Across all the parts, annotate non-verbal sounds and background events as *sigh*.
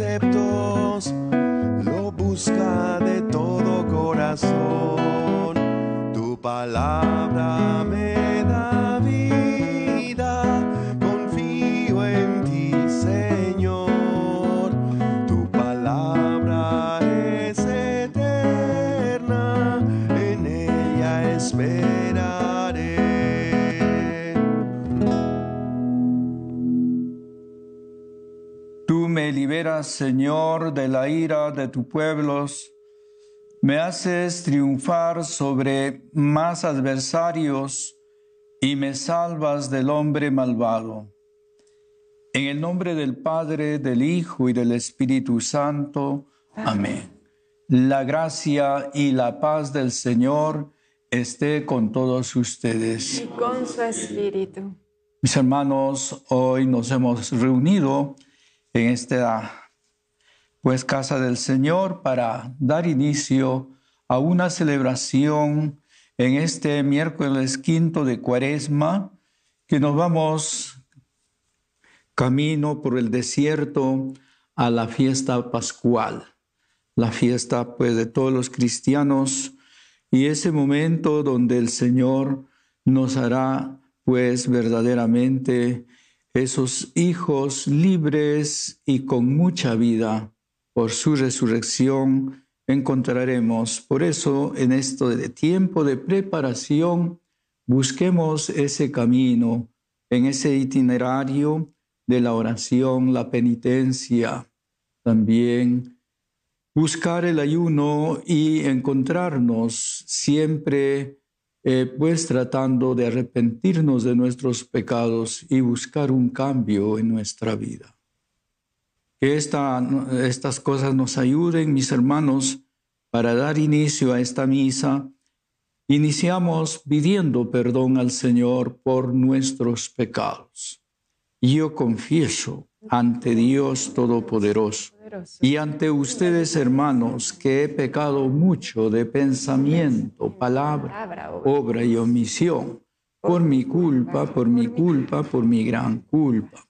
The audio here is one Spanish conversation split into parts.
sus Señor, de la ira de tus pueblos. Me haces triunfar sobre más adversarios y me salvas del hombre malvado. En el nombre del Padre, del Hijo y del Espíritu Santo. Amén. La gracia y la paz del Señor esté con todos ustedes. y con su espíritu. Mis hermanos, hoy nos hemos reunido en esta pues casa del Señor para dar inicio a una celebración en este miércoles quinto de Cuaresma que nos vamos camino por el desierto a la fiesta pascual, la fiesta pues de todos los cristianos y ese momento donde el Señor nos hará pues verdaderamente esos hijos libres y con mucha vida. Por su resurrección encontraremos. Por eso en esto de tiempo de preparación, busquemos ese camino, en ese itinerario de la oración, la penitencia, también buscar el ayuno y encontrarnos siempre eh, pues tratando de arrepentirnos de nuestros pecados y buscar un cambio en nuestra vida. Que esta, estas cosas nos ayuden, mis hermanos, para dar inicio a esta misa. Iniciamos pidiendo perdón al Señor por nuestros pecados. Yo confieso ante Dios Todopoderoso y ante ustedes, hermanos, que he pecado mucho de pensamiento, palabra, obra y omisión, por mi culpa, por mi culpa, por mi gran culpa.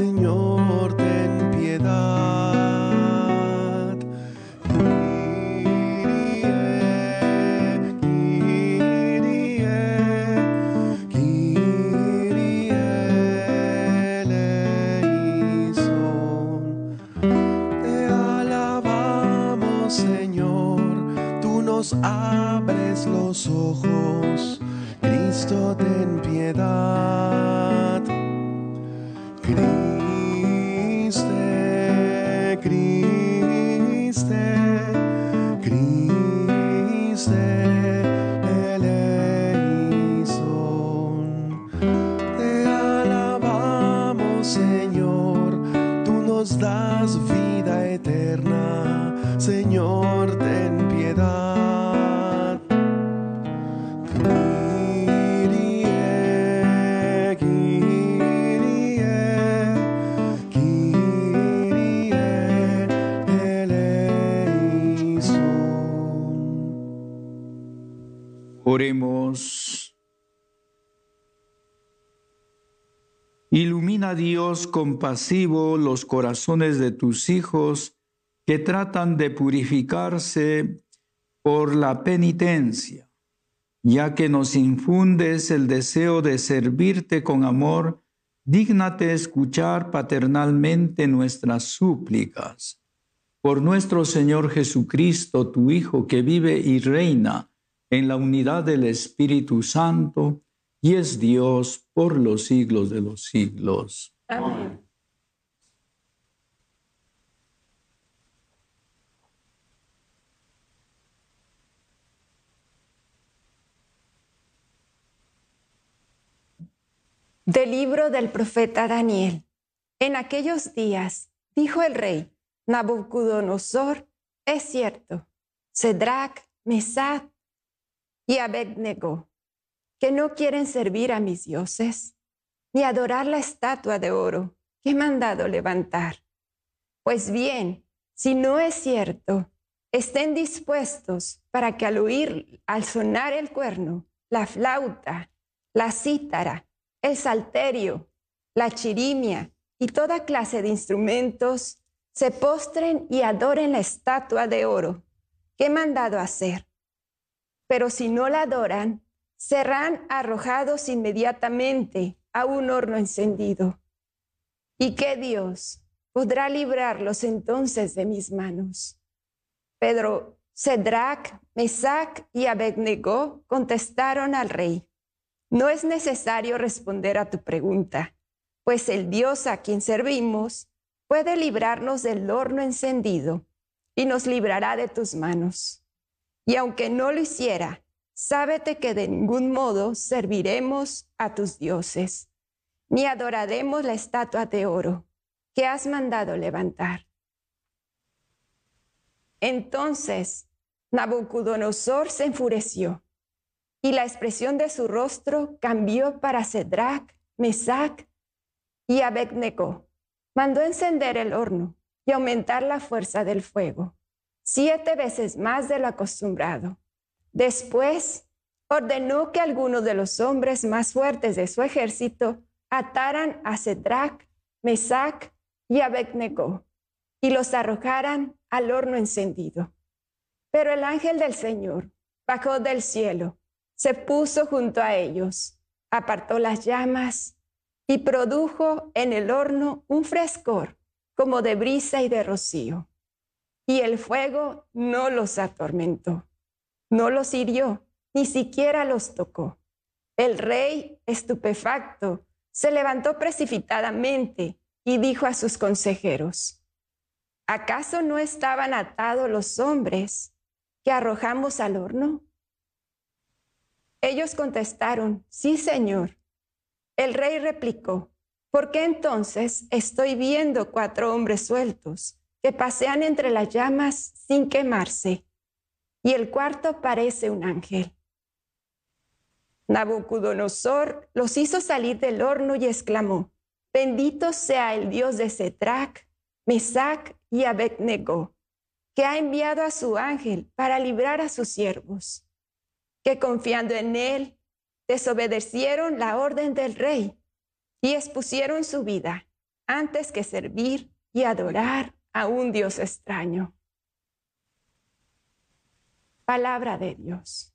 Señor, ten piedad. Kyrie, Kyrie, Kyrie eleison. Te alabamos, Señor, tú nos abres los ojos, Cristo, ten piedad. Oremos. Ilumina Dios compasivo los corazones de tus hijos que tratan de purificarse por la penitencia, ya que nos infundes el deseo de servirte con amor, dígnate escuchar paternalmente nuestras súplicas. Por nuestro Señor Jesucristo, tu Hijo, que vive y reina en la unidad del Espíritu Santo, y es Dios por los siglos de los siglos. Amén. Del libro del profeta Daniel. En aquellos días, dijo el rey Nabucodonosor, es cierto, Cedrac, Mesad y Abednego, que no quieren servir a mis dioses, ni adorar la estatua de oro que he mandado levantar. Pues bien, si no es cierto, estén dispuestos para que al oír, al sonar el cuerno, la flauta, la cítara, el salterio, la chirimia y toda clase de instrumentos, se postren y adoren la estatua de oro que he mandado hacer. Pero si no la adoran, serán arrojados inmediatamente a un horno encendido. ¿Y qué Dios podrá librarlos entonces de mis manos? Pedro, Cedrac, Mesac y Abednego contestaron al rey. No es necesario responder a tu pregunta, pues el Dios a quien servimos puede librarnos del horno encendido y nos librará de tus manos. Y aunque no lo hiciera, sábete que de ningún modo serviremos a tus dioses, ni adoraremos la estatua de oro que has mandado levantar. Entonces Nabucodonosor se enfureció y la expresión de su rostro cambió para Cedrac, Mesac y Abednego. Mandó encender el horno y aumentar la fuerza del fuego, siete veces más de lo acostumbrado. Después ordenó que algunos de los hombres más fuertes de su ejército ataran a Cedrac, Mesac y Abednego y los arrojaran al horno encendido. Pero el ángel del Señor bajó del cielo se puso junto a ellos, apartó las llamas y produjo en el horno un frescor como de brisa y de rocío. Y el fuego no los atormentó, no los hirió, ni siquiera los tocó. El rey, estupefacto, se levantó precipitadamente y dijo a sus consejeros, ¿acaso no estaban atados los hombres que arrojamos al horno? Ellos contestaron, sí, Señor. El rey replicó, ¿por qué entonces estoy viendo cuatro hombres sueltos que pasean entre las llamas sin quemarse? Y el cuarto parece un ángel. Nabucodonosor los hizo salir del horno y exclamó, bendito sea el Dios de Cetrac, Mesac y Abednego, que ha enviado a su ángel para librar a sus siervos que confiando en él desobedecieron la orden del rey y expusieron su vida antes que servir y adorar a un Dios extraño. Palabra de Dios.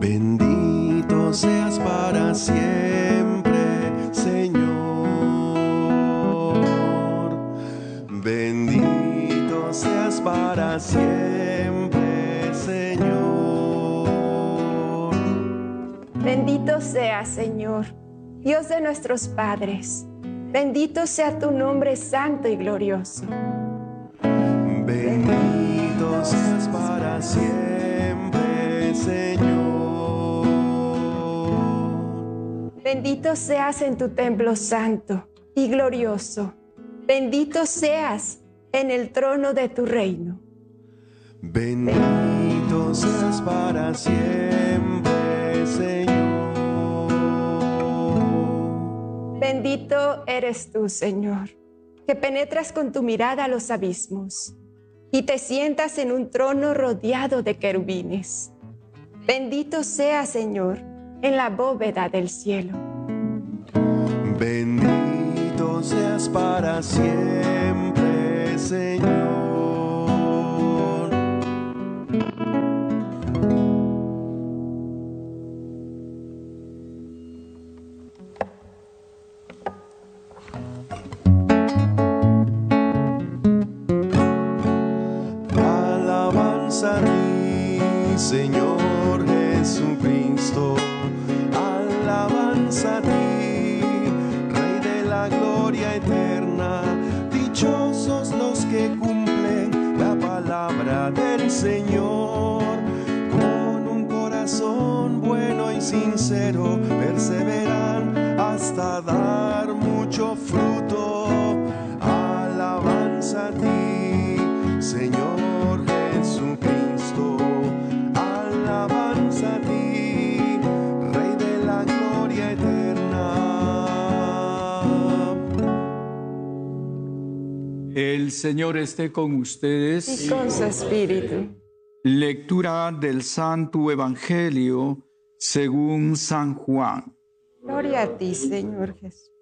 Bendito seas para siempre, Señor. Bendito seas para siempre, Bendito sea, Señor, Dios de nuestros padres. Bendito sea tu nombre santo y glorioso. Bendito seas para siempre, Señor. Bendito seas en tu templo santo y glorioso. Bendito seas en el trono de tu reino. Bendito seas para siempre, Señor. Bendito eres tú, Señor, que penetras con tu mirada los abismos y te sientas en un trono rodeado de querubines. Bendito sea, Señor, en la bóveda del cielo. Bendito seas para siempre, Señor. Mucho fruto. Alabanza a ti, Señor Jesucristo. Alabanza a ti, Rey de la gloria eterna. El Señor esté con ustedes. Y con su espíritu. Lectura del Santo Evangelio según San Juan. Gloria a ti, Señor Jesús.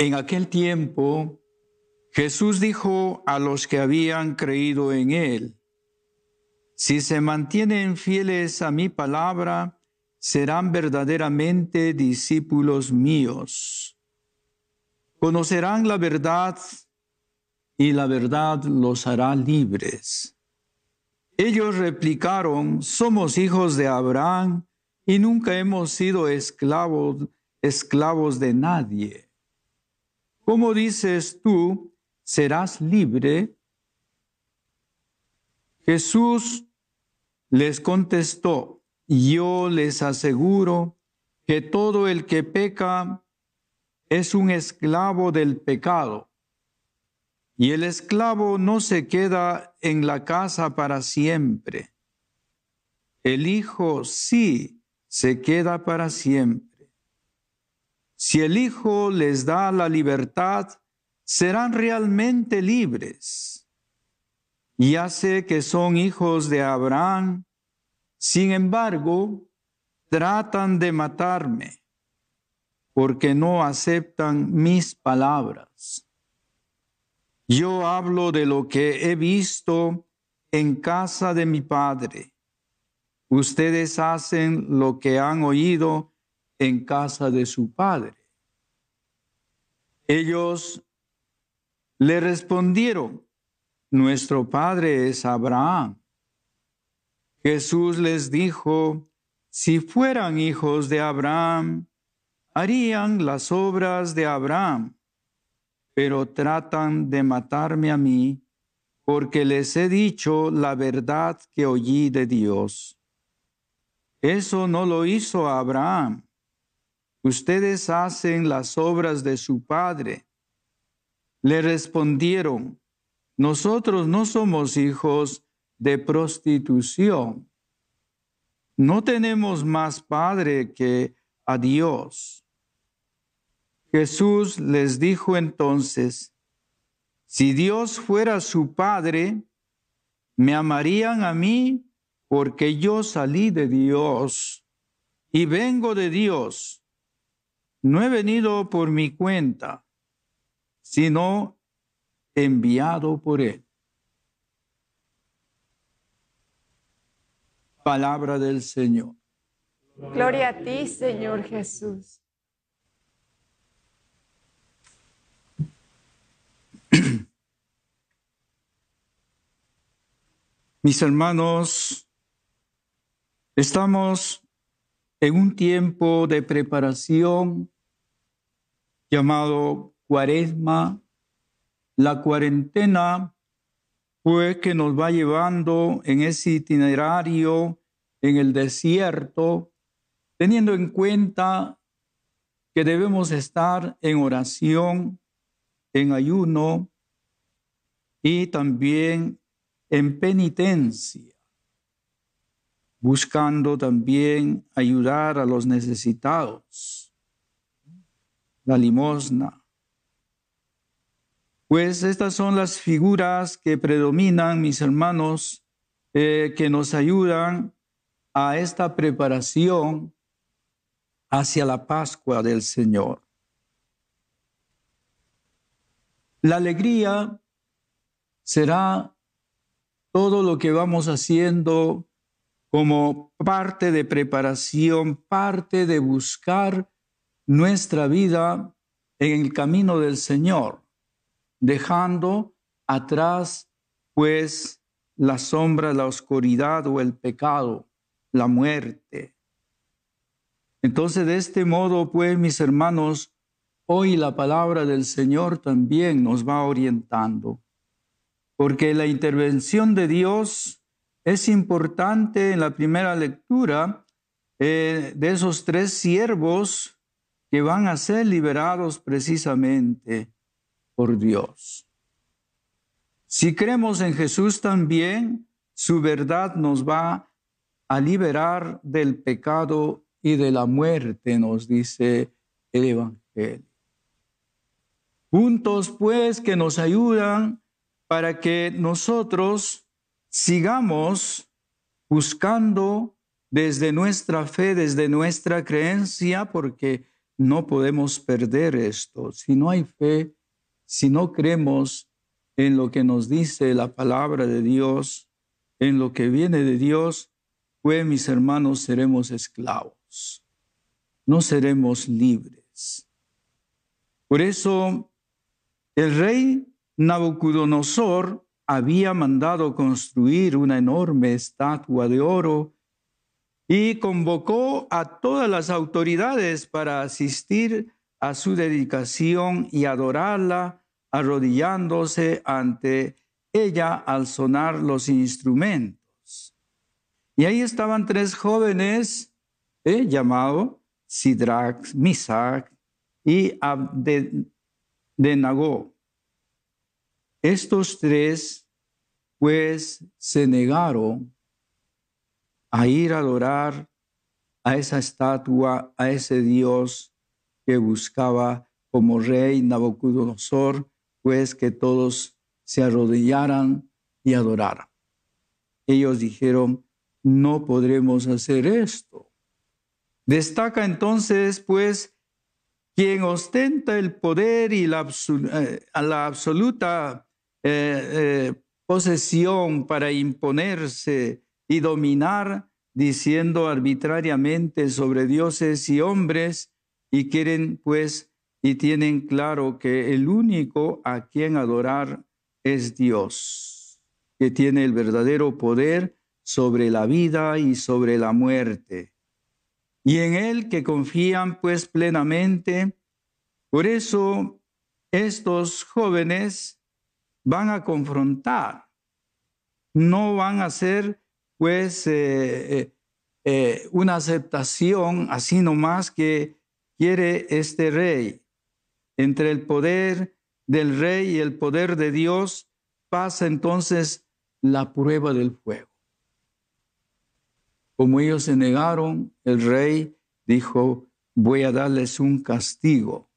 En aquel tiempo, Jesús dijo a los que habían creído en Él, si se mantienen fieles a mi palabra, serán verdaderamente discípulos míos. Conocerán la verdad y la verdad los hará libres. Ellos replicaron, somos hijos de Abraham y nunca hemos sido esclavos, esclavos de nadie. ¿Cómo dices tú, serás libre? Jesús les contestó, yo les aseguro que todo el que peca es un esclavo del pecado. Y el esclavo no se queda en la casa para siempre. El Hijo sí se queda para siempre. Si el Hijo les da la libertad, serán realmente libres. Ya sé que son hijos de Abraham, sin embargo, tratan de matarme porque no aceptan mis palabras. Yo hablo de lo que he visto en casa de mi Padre. Ustedes hacen lo que han oído en casa de su Padre. Ellos le respondieron, nuestro Padre es Abraham. Jesús les dijo, si fueran hijos de Abraham, harían las obras de Abraham pero tratan de matarme a mí porque les he dicho la verdad que oí de Dios. Eso no lo hizo Abraham. Ustedes hacen las obras de su padre. Le respondieron, nosotros no somos hijos de prostitución. No tenemos más padre que a Dios. Jesús les dijo entonces, si Dios fuera su Padre, me amarían a mí porque yo salí de Dios y vengo de Dios. No he venido por mi cuenta, sino enviado por Él. Palabra del Señor. Gloria a ti, Señor Jesús. *clears throat* Mis hermanos, estamos en un tiempo de preparación llamado cuaresma. La cuarentena pues que nos va llevando en ese itinerario en el desierto, teniendo en cuenta que debemos estar en oración, en ayuno y también en penitencia, buscando también ayudar a los necesitados, la limosna. Pues estas son las figuras que predominan, mis hermanos, eh, que nos ayudan a esta preparación hacia la Pascua del Señor. La alegría será todo lo que vamos haciendo como parte de preparación, parte de buscar nuestra vida en el camino del Señor, dejando atrás pues la sombra, la oscuridad o el pecado, la muerte. Entonces de este modo pues mis hermanos, Hoy la palabra del Señor también nos va orientando, porque la intervención de Dios es importante en la primera lectura eh, de esos tres siervos que van a ser liberados precisamente por Dios. Si creemos en Jesús también, su verdad nos va a liberar del pecado y de la muerte, nos dice el Evangelio. Juntos pues que nos ayudan para que nosotros sigamos buscando desde nuestra fe, desde nuestra creencia, porque no podemos perder esto. Si no hay fe, si no creemos en lo que nos dice la palabra de Dios, en lo que viene de Dios, pues mis hermanos seremos esclavos, no seremos libres. Por eso el rey Nabucodonosor había mandado construir una enorme estatua de oro y convocó a todas las autoridades para asistir a su dedicación y adorarla arrodillándose ante ella al sonar los instrumentos. Y ahí estaban tres jóvenes eh, llamados Sidrach, Misac y Abdenagó. Estos tres, pues, se negaron a ir a adorar a esa estatua, a ese Dios que buscaba como rey Nabucodonosor, pues que todos se arrodillaran y adoraran. Ellos dijeron, no podremos hacer esto. Destaca entonces, pues, quien ostenta el poder y la, eh, la absoluta eh, eh, posesión para imponerse y dominar, diciendo arbitrariamente sobre dioses y hombres, y quieren pues y tienen claro que el único a quien adorar es Dios, que tiene el verdadero poder sobre la vida y sobre la muerte, y en Él que confían pues plenamente. Por eso estos jóvenes van a confrontar, no van a hacer pues eh, eh, eh, una aceptación así nomás que quiere este rey. Entre el poder del rey y el poder de Dios pasa entonces la prueba del fuego. Como ellos se negaron, el rey dijo, voy a darles un castigo,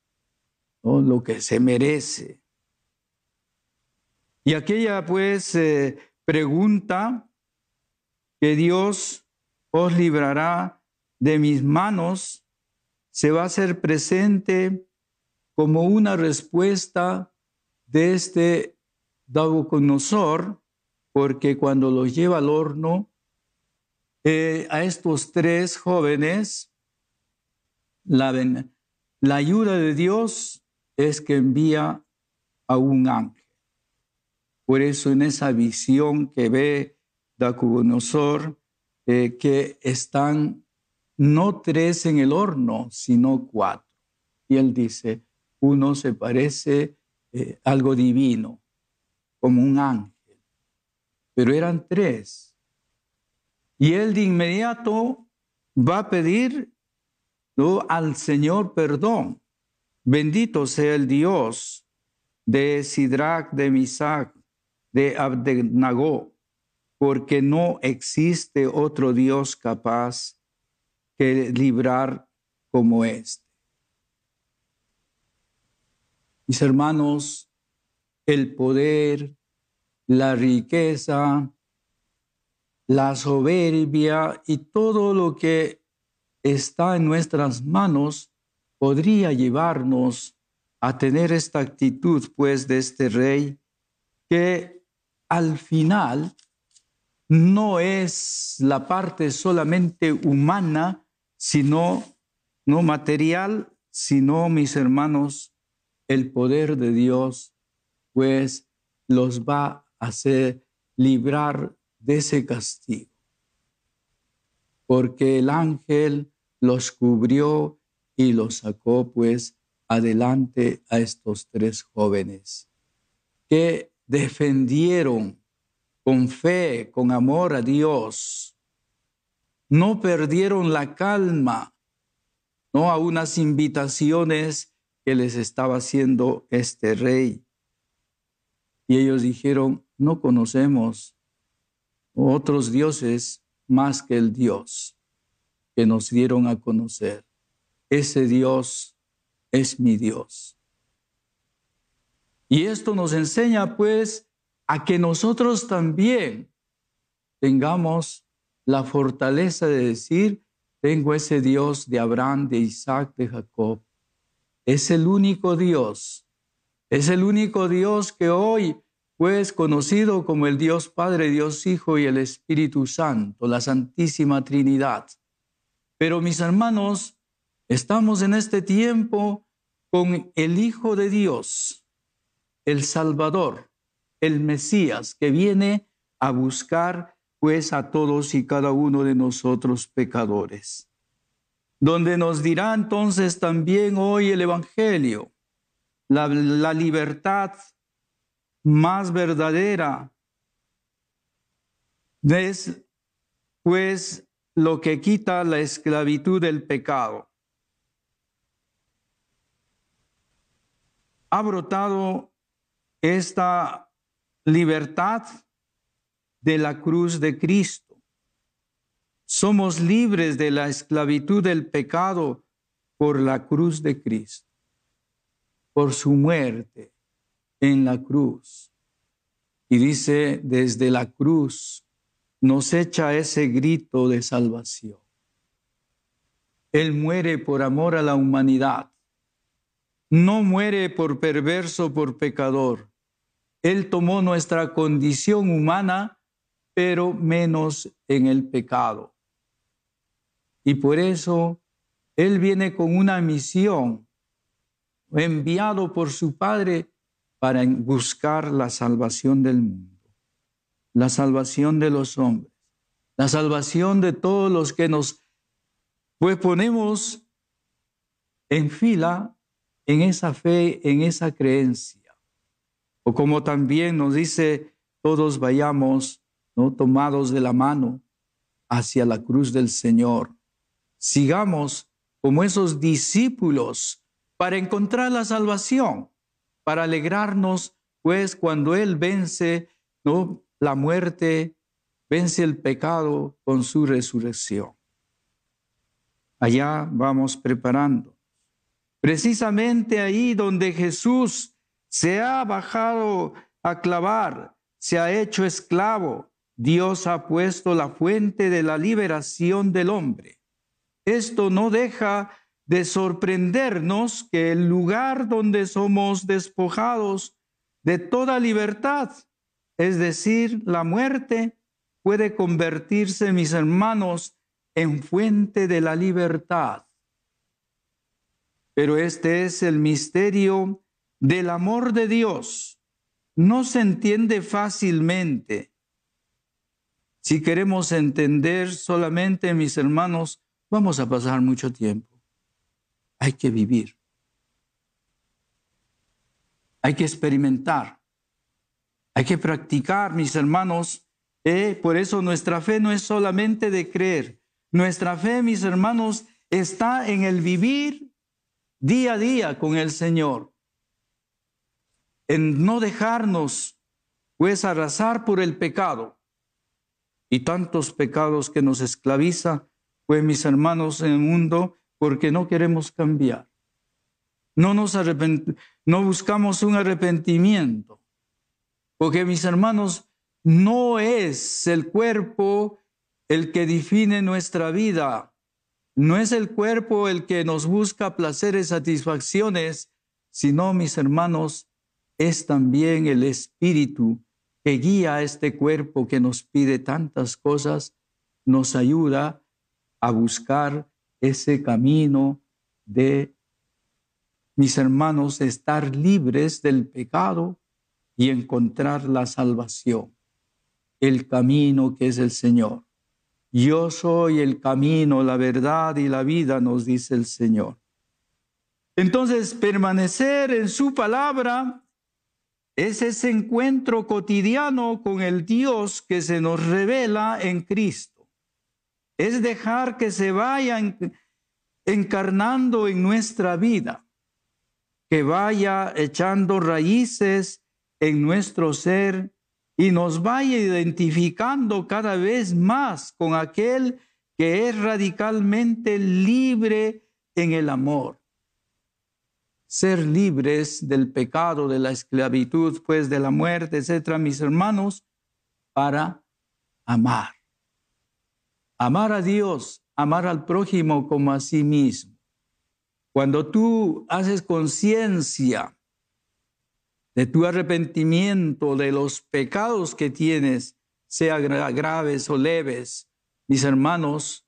lo que se merece. Y aquella pues pregunta que Dios os librará de mis manos se va a hacer presente como una respuesta de este Nabucodonosor, porque cuando los lleva al horno, eh, a estos tres jóvenes, la, la ayuda de Dios es que envía a un ángel. Por eso en esa visión que ve Eh, que están no tres en el horno, sino cuatro. Y él dice, uno se parece eh, algo divino, como un ángel, pero eran tres. Y él de inmediato va a pedir al Señor perdón. Bendito sea el Dios de Sidrach, de Misac, de Abdenagó, porque no existe otro Dios capaz que librar como este. Mis hermanos, el poder, la riqueza, la soberbia y todo lo que está en nuestras manos podría llevarnos a tener esta actitud, pues, de este rey, que al final no es la parte solamente humana, sino no material, sino, mis hermanos, el poder de Dios, pues los va a hacer librar de ese castigo. Porque el ángel los cubrió y los sacó pues adelante a estos tres jóvenes que defendieron con fe, con amor a Dios. No perdieron la calma, no a unas invitaciones que les estaba haciendo este rey. Y ellos dijeron, no conocemos otros dioses más que el Dios que nos dieron a conocer. Ese Dios es mi Dios. Y esto nos enseña pues a que nosotros también tengamos la fortaleza de decir, tengo ese Dios de Abraham, de Isaac, de Jacob. Es el único Dios. Es el único Dios que hoy pues conocido como el Dios Padre, Dios Hijo y el Espíritu Santo, la Santísima Trinidad. Pero mis hermanos, estamos en este tiempo con el Hijo de Dios, el Salvador, el Mesías, que viene a buscar pues a todos y cada uno de nosotros pecadores. Donde nos dirá entonces también hoy el Evangelio, la, libertad más verdadera es pues lo que quita la esclavitud del pecado. Ha brotado esta libertad de la cruz de Cristo. Somos libres de la esclavitud del pecado por la cruz de Cristo, por su muerte en la cruz. Y dice, desde la cruz nos echa ese grito de salvación. Él muere por amor a la humanidad. No muere por perverso, por pecador. Él tomó nuestra condición humana, pero menos en el pecado. Y por eso Él viene con una misión, enviado por su Padre para buscar la salvación del mundo, la salvación de los hombres, la salvación de todos los que nos pues ponemos en fila en esa fe, en esa creencia. O como también nos dice, todos vayamos ¿no? tomados de la mano hacia la cruz del Señor. Sigamos como esos discípulos para encontrar la salvación para alegrarnos, pues cuando Él vence ¿no? la muerte, vence el pecado con su resurrección. Allá vamos preparando. Precisamente ahí donde Jesús se ha bajado a clavar, se ha hecho esclavo, Dios ha puesto la fuente de la liberación del hombre. Esto no deja de sorprendernos que el lugar donde somos despojados de toda libertad, es decir, la muerte, puede convertirse, mis hermanos, en fuente de la libertad. Pero este es el misterio del amor de Dios. No se entiende fácilmente. Si queremos entender solamente, mis hermanos, vamos a pasar mucho tiempo hay que vivir. Hay que experimentar. Hay que practicar, mis hermanos. Eh, por eso nuestra fe no es solamente de creer. Nuestra fe, mis hermanos, está en el vivir día a día con el Señor. En no dejarnos, pues, arrasar por el pecado. Y tantos pecados que nos esclaviza, pues, mis hermanos, en el mundo porque no queremos cambiar. No nos no buscamos un arrepentimiento. Porque mis hermanos, no es el cuerpo el que define nuestra vida. No es el cuerpo el que nos busca placeres, satisfacciones, sino, mis hermanos, es también el espíritu que guía a este cuerpo que nos pide tantas cosas, nos ayuda a buscar ese camino de, mis hermanos, estar libres del pecado y encontrar la salvación, el camino que es el Señor. Yo soy el camino, la verdad y la vida, nos dice el Señor. Entonces, permanecer en su palabra es ese encuentro cotidiano con el Dios que se nos revela en Cristo. Es dejar que se vaya encarnando en nuestra vida, que vaya echando raíces en nuestro ser y nos vaya identificando cada vez más con aquel que es radicalmente libre en el amor ser libres del pecado, de la esclavitud, pues de la muerte, etcétera, mis hermanos, para amar. Amar a Dios, amar al prójimo como a sí mismo. Cuando tú haces conciencia de tu arrepentimiento, de los pecados que tienes, sea graves o leves, mis hermanos,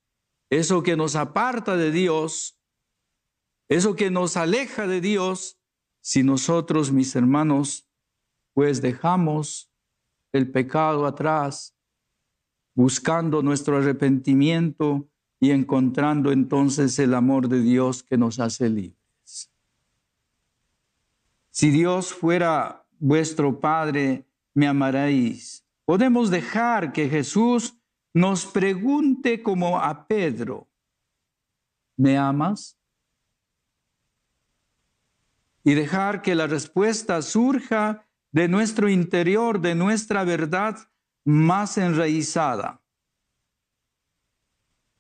eso que nos aparta de Dios, eso que nos aleja de Dios, si nosotros, mis hermanos, pues dejamos el pecado atrás, buscando nuestro arrepentimiento y encontrando entonces el amor de Dios que nos hace libres. Si Dios fuera vuestro Padre, me amaréis. Podemos dejar que Jesús nos pregunte como a Pedro, ¿me amas? Y dejar que la respuesta surja de nuestro interior, de nuestra verdad más enraizada.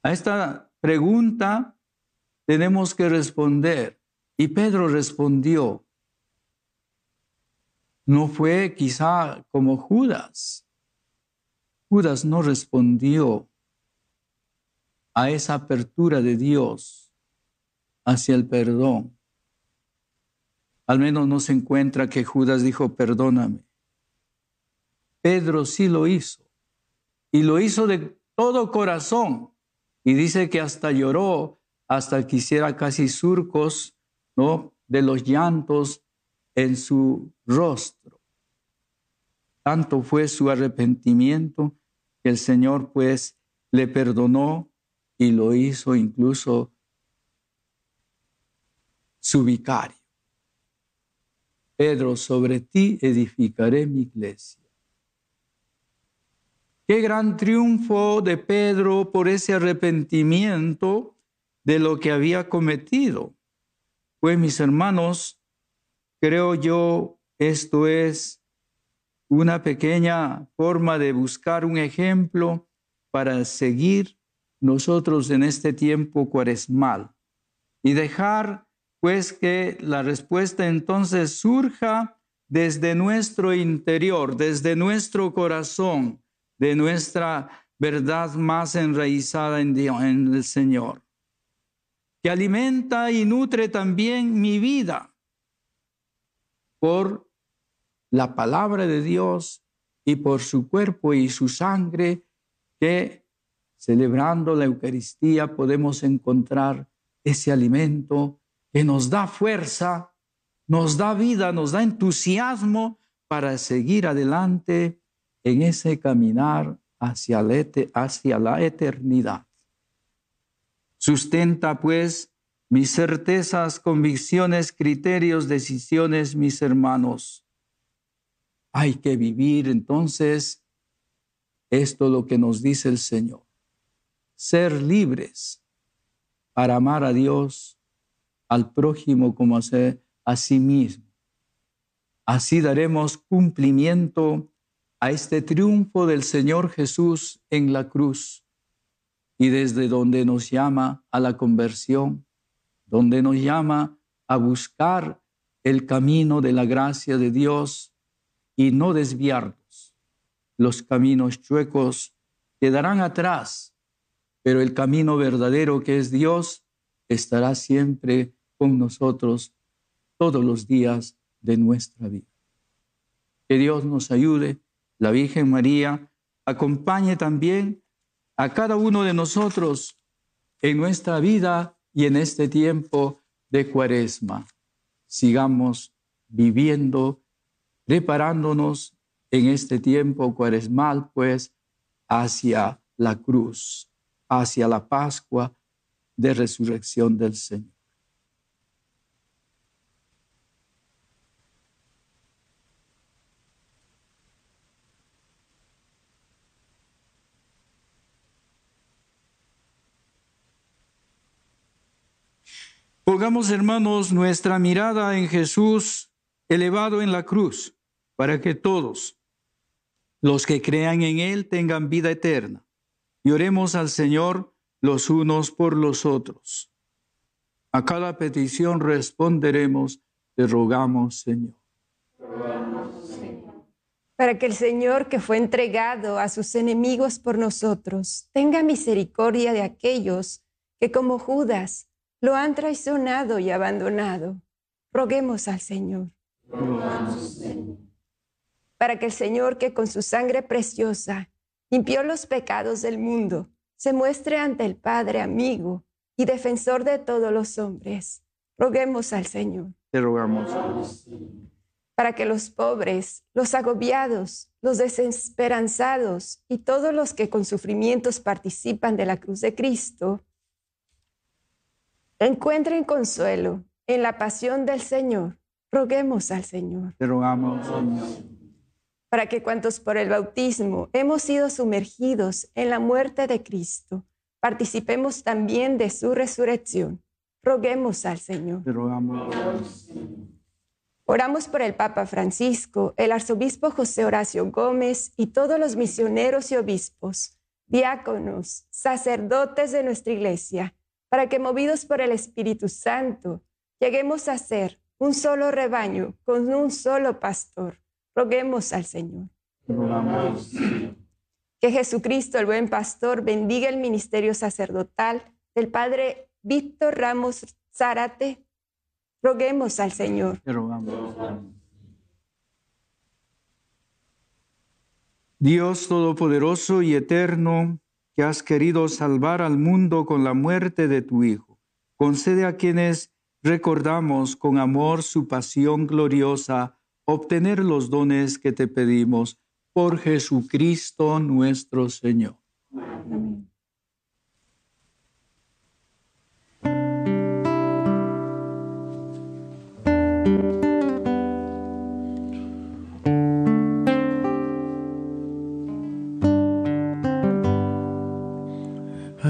A esta pregunta tenemos que responder. Y Pedro respondió. No fue quizá como Judas. Judas no respondió a esa apertura de Dios hacia el perdón. Al menos no se encuentra que Judas dijo, perdóname. Pedro sí lo hizo. Y lo hizo de todo corazón. Y dice que hasta lloró, hasta que hiciera casi surcos, ¿no? De los llantos en su rostro. Tanto fue su arrepentimiento que el Señor pues le perdonó y lo hizo incluso su vicario. Pedro, sobre ti edificaré mi iglesia. Qué gran triunfo de Pedro por ese arrepentimiento de lo que había cometido. Pues mis hermanos, creo yo, esto es una pequeña forma de buscar un ejemplo para seguir nosotros en este tiempo cuaresmal y dejar pues que la respuesta entonces surja desde nuestro interior, desde nuestro corazón, de nuestra verdad más enraizada en, en el Señor, que alimenta y nutre también mi vida por la palabra de Dios y por su cuerpo y su sangre, que celebrando la Eucaristía podemos encontrar ese alimento que nos da fuerza, nos da vida, nos da entusiasmo para seguir adelante en ese caminar hacia la, eternidad. Sustenta pues mis certezas, convicciones, criterios, decisiones, mis hermanos. Hay que vivir entonces esto lo que nos dice el Señor. Ser libres para amar a Dios al prójimo como a sí mismo. Así daremos cumplimiento a este triunfo del Señor Jesús en la cruz y desde donde nos llama a la conversión, donde nos llama a buscar el camino de la gracia de Dios y no desviarnos. Los caminos chuecos quedarán atrás, pero el camino verdadero que es Dios estará siempre con nosotros todos los días de nuestra vida. Que Dios nos ayude, la Virgen María acompañe también a cada uno de nosotros en nuestra vida y en este tiempo de cuaresma. Sigamos viviendo, preparándonos en este tiempo cuaresmal, pues, hacia la cruz, hacia la Pascua de resurrección del Señor. Hermanos, nuestra mirada en Jesús elevado en la cruz, para que todos los que crean en Él tengan vida eterna. Y oremos al Señor los unos por los otros. A cada petición responderemos, te rogamos, Señor. Para que el Señor que fue entregado a sus enemigos por nosotros tenga misericordia de aquellos que como Judas lo han traicionado y abandonado. Roguemos al Señor. Para que el Señor que con su sangre preciosa limpió los pecados del mundo, se muestre ante el Padre amigo y defensor de todos los hombres. Roguemos al Señor. Te rogamos. Para que los pobres, los agobiados, los desesperanzados y todos los que con sufrimientos participan de la cruz de Cristo encuentren consuelo en la pasión del Señor. Roguemos al Señor. Te rogamos, Señor. Para que cuantos por el bautismo hemos sido sumergidos en la muerte de Cristo, participemos también de su resurrección. Roguemos al Señor. Te rogamos. Oramos por el Papa Francisco, el arzobispo José Horacio Gómez y todos los misioneros y obispos, diáconos, sacerdotes de nuestra iglesia, para que movidos por el Espíritu Santo lleguemos a ser un solo rebaño con un solo pastor. Roguemos al Señor. Que Jesucristo, el buen pastor, bendiga el ministerio sacerdotal del Padre Víctor Ramos Zárate. Roguemos al Señor. Rogamos. Dios Todopoderoso y Eterno, que has querido salvar al mundo con la muerte de tu Hijo, concede a quienes recordamos con amor su pasión gloriosa, obtener los dones que te pedimos por Jesucristo nuestro Señor. Amén.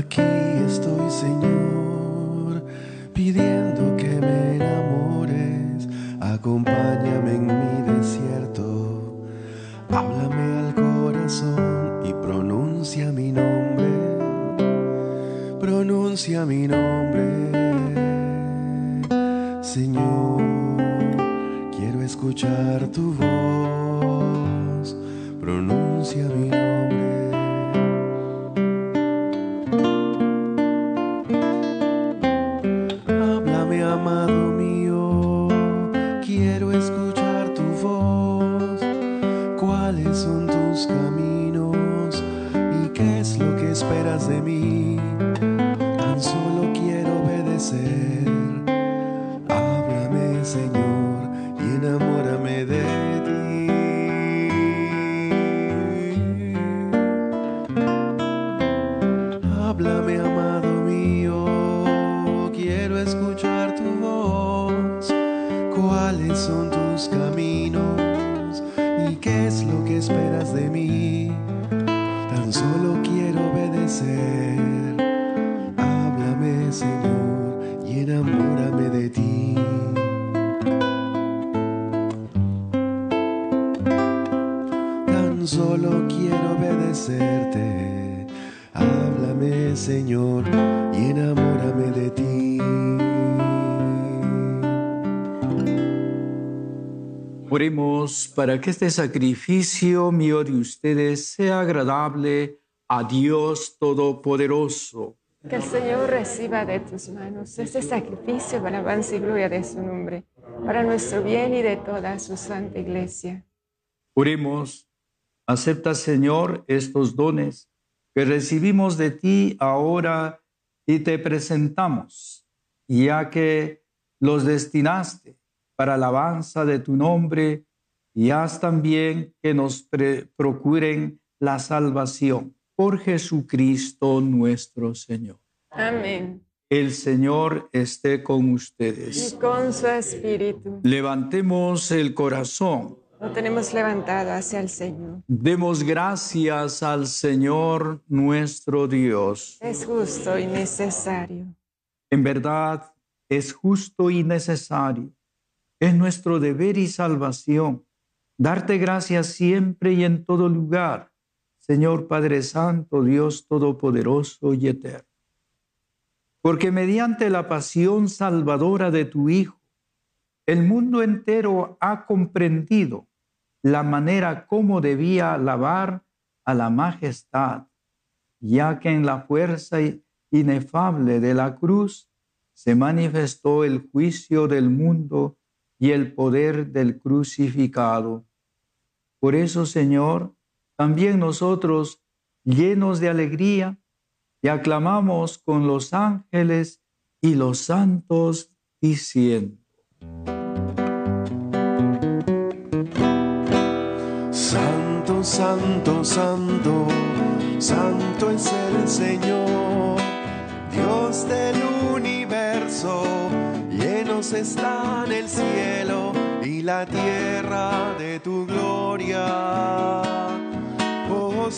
key. Para que este sacrificio mío de ustedes sea agradable a Dios Todopoderoso. Que el Señor reciba de tus manos este sacrificio para alabanza y gloria de su nombre, para nuestro bien y de toda su santa iglesia. Oremos, acepta Señor estos dones que recibimos de ti ahora y te presentamos, ya que los destinaste para alabanza de tu nombre y haz también que nos procuren la salvación por Jesucristo nuestro Señor. Amén. El Señor esté con Y ustedes. con su espíritu Levantemos el corazón. lo tenemos levantado hacia el Señor. Demos gracias al Señor nuestro Dios. Es justo y necesario. En verdad, es justo y necesario. Es nuestro deber y salvación darte gracias siempre y en todo lugar, Señor Padre Santo, Dios Todopoderoso y Eterno. Porque mediante la pasión salvadora de tu Hijo, el mundo entero ha comprendido la manera como debía alabar a la majestad, ya que en la fuerza inefable de la cruz se manifestó el juicio del mundo y el poder del crucificado. Por eso, Señor, también nosotros, llenos de alegría, te aclamamos con los ángeles y los santos, diciendo. Santo, santo, santo, santo es el Señor, Dios del universo, llenos está en el cielo y la tierra de tu gloria. Oh,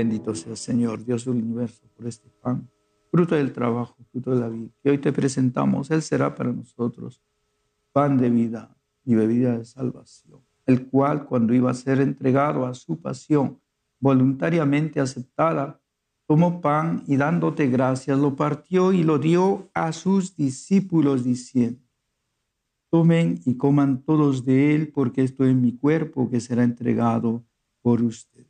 Bendito sea Señor, Dios del universo, por este pan, fruto del trabajo, fruto de la vida, que hoy te presentamos. Él será para nosotros pan de vida y bebida de salvación, el cual cuando iba a ser entregado a su pasión voluntariamente aceptada, tomó pan y dándote gracias lo partió y lo dio a sus discípulos diciendo, tomen y coman todos de él porque esto es mi cuerpo que será entregado por ustedes.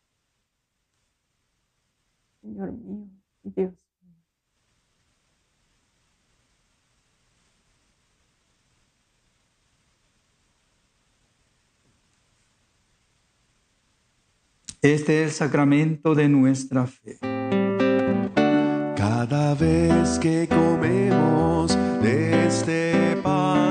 Señor mío y Dios mío. Este es el sacramento de nuestra fe. Cada vez que comemos de este pan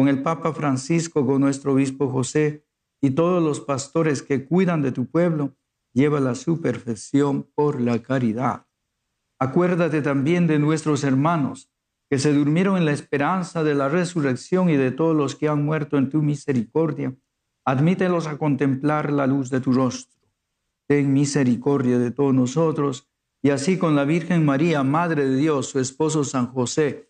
con el Papa Francisco, con nuestro obispo José y todos los pastores que cuidan de tu pueblo, llévala a su perfección por la caridad. Acuérdate también de nuestros hermanos que se durmieron en la esperanza de la resurrección y de todos los que han muerto en tu misericordia. Admítelos a contemplar la luz de tu rostro. Ten misericordia de todos nosotros y así con la Virgen María, Madre de Dios, su esposo San José,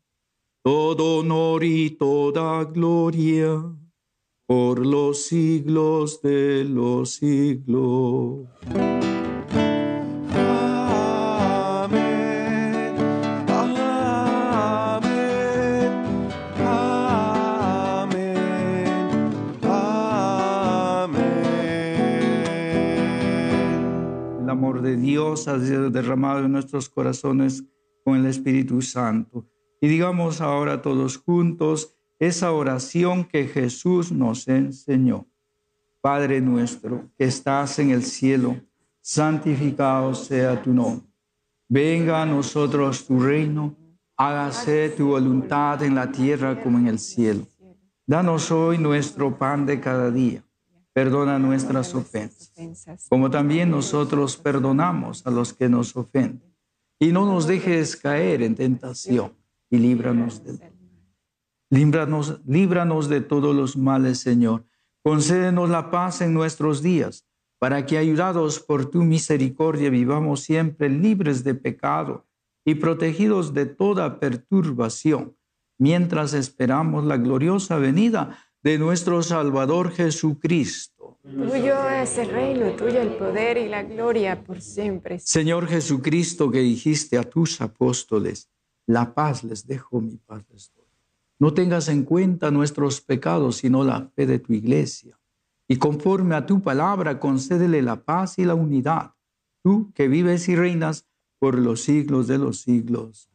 todo honor y toda gloria por los siglos de los siglos. Amén, amén, amén, amén. El amor de Dios ha sido derramado en nuestros corazones con el Espíritu Santo. Y digamos ahora todos juntos esa oración que Jesús nos enseñó. Padre nuestro que estás en el cielo, santificado sea tu nombre. Venga a nosotros tu reino, hágase tu voluntad en la tierra como en el cielo. Danos hoy nuestro pan de cada día. Perdona nuestras ofensas, como también nosotros perdonamos a los que nos ofenden. Y no nos dejes caer en tentación y líbranos de Líbranos, líbranos de todos los males, Señor. Concédenos la paz en nuestros días, para que, ayudados por tu misericordia, vivamos siempre libres de pecado y protegidos de toda perturbación, mientras esperamos la gloriosa venida de nuestro Salvador Jesucristo. Tuyo es el reino, tuyo el poder y la gloria por siempre. Señor Jesucristo, que dijiste a tus apóstoles, la paz les dejo, mi paz les doy. No tengas en cuenta nuestros pecados, sino la fe de tu iglesia. Y conforme a tu palabra, concédele la paz y la unidad, tú que vives y reinas por los siglos de los siglos.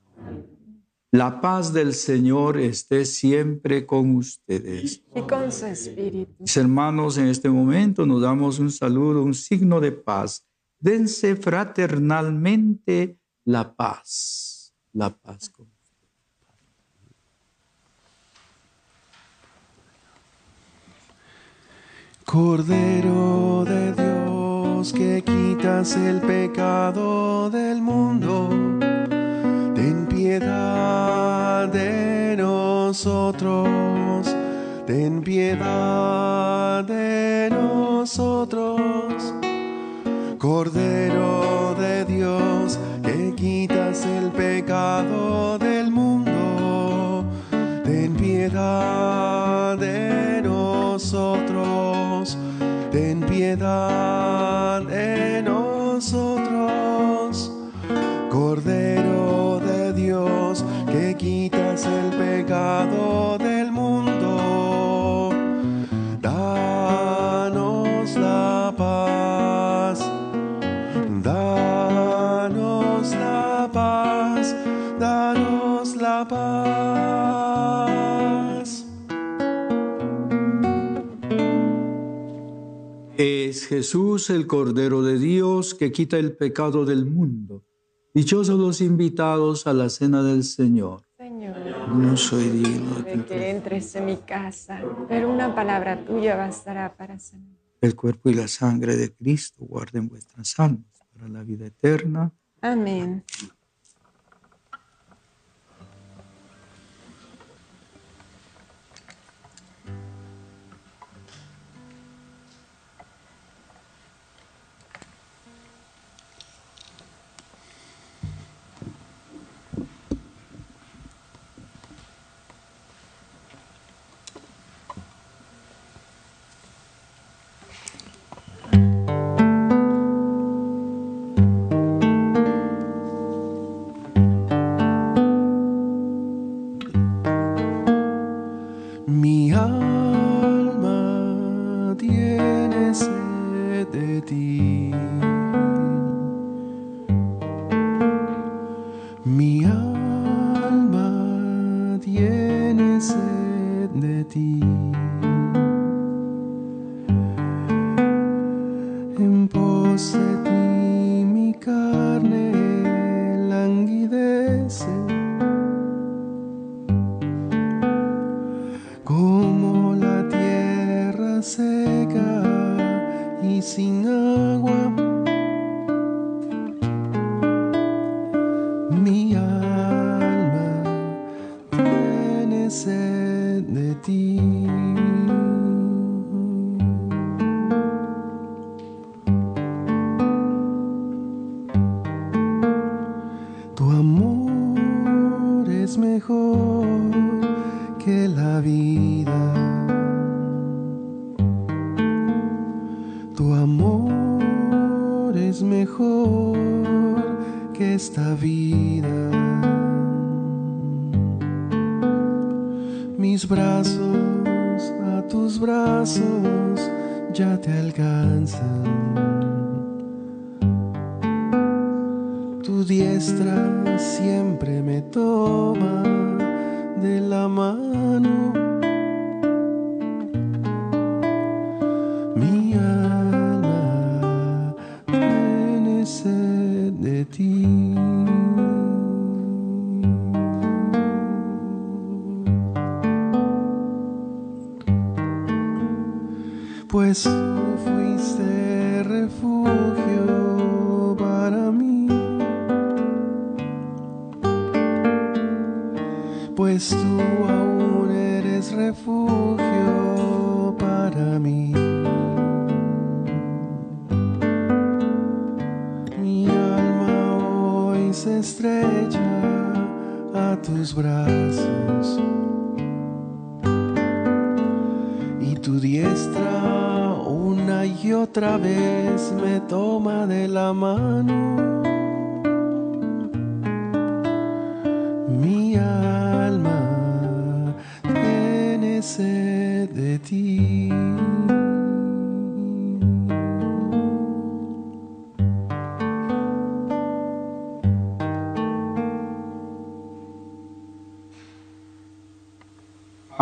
La paz del Señor esté siempre con ustedes. Y con su espíritu. Mis hermanos, en este momento nos damos un saludo, un signo de paz. Dense fraternalmente la paz. La paz con Cordero de Dios que quitas el pecado del mundo, ten piedad de nosotros, ten piedad de nosotros. Cordero piedad Jesús el Cordero de Dios que quita el pecado del mundo. Dichosos los invitados a la cena del Señor. Señor, No soy digno de que entres en mi casa, pero una palabra tuya bastará para sanar. El cuerpo y la sangre de Cristo guarden vuestras almas para la vida eterna. Amén.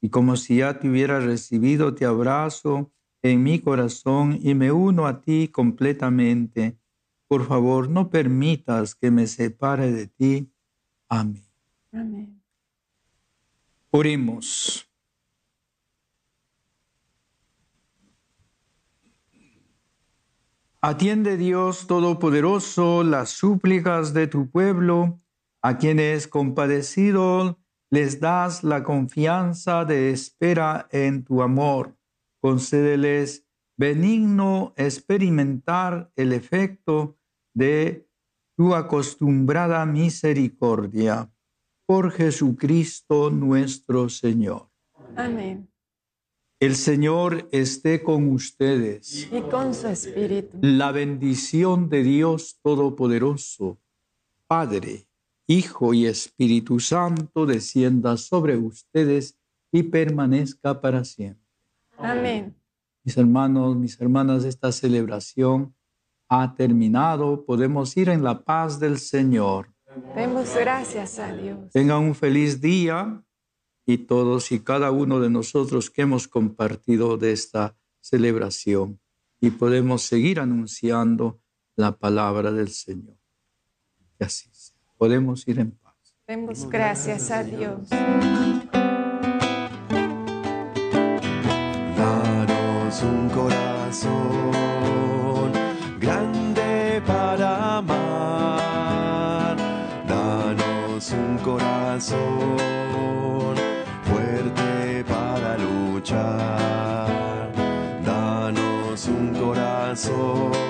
Y como si ya te hubiera recibido, te abrazo en mi corazón y me uno a ti completamente. Por favor, no permitas que me separe de ti. Amén. Amén. Oremos. Atiende Dios Todopoderoso las súplicas de tu pueblo, a quienes compadecido les das la confianza de espera en tu amor. Concédeles benigno experimentar el efecto de tu acostumbrada misericordia. Por Jesucristo nuestro Señor. Amén. El Señor esté con ustedes. Y con su espíritu. La bendición de Dios Todopoderoso, Padre, Hijo y Espíritu Santo, descienda sobre ustedes y permanezca para siempre. Amén. Mis hermanos, mis hermanas, esta celebración ha terminado. Podemos ir en la paz del Señor. Demos gracias a Dios. Tengan un feliz día y todos y cada uno de nosotros que hemos compartido de esta celebración y podemos seguir anunciando la palabra del Señor. Así sea. Podemos ir en paz. Demos gracias a Dios. Danos un corazón grande para amar. Danos un corazón fuerte para luchar. Danos un corazón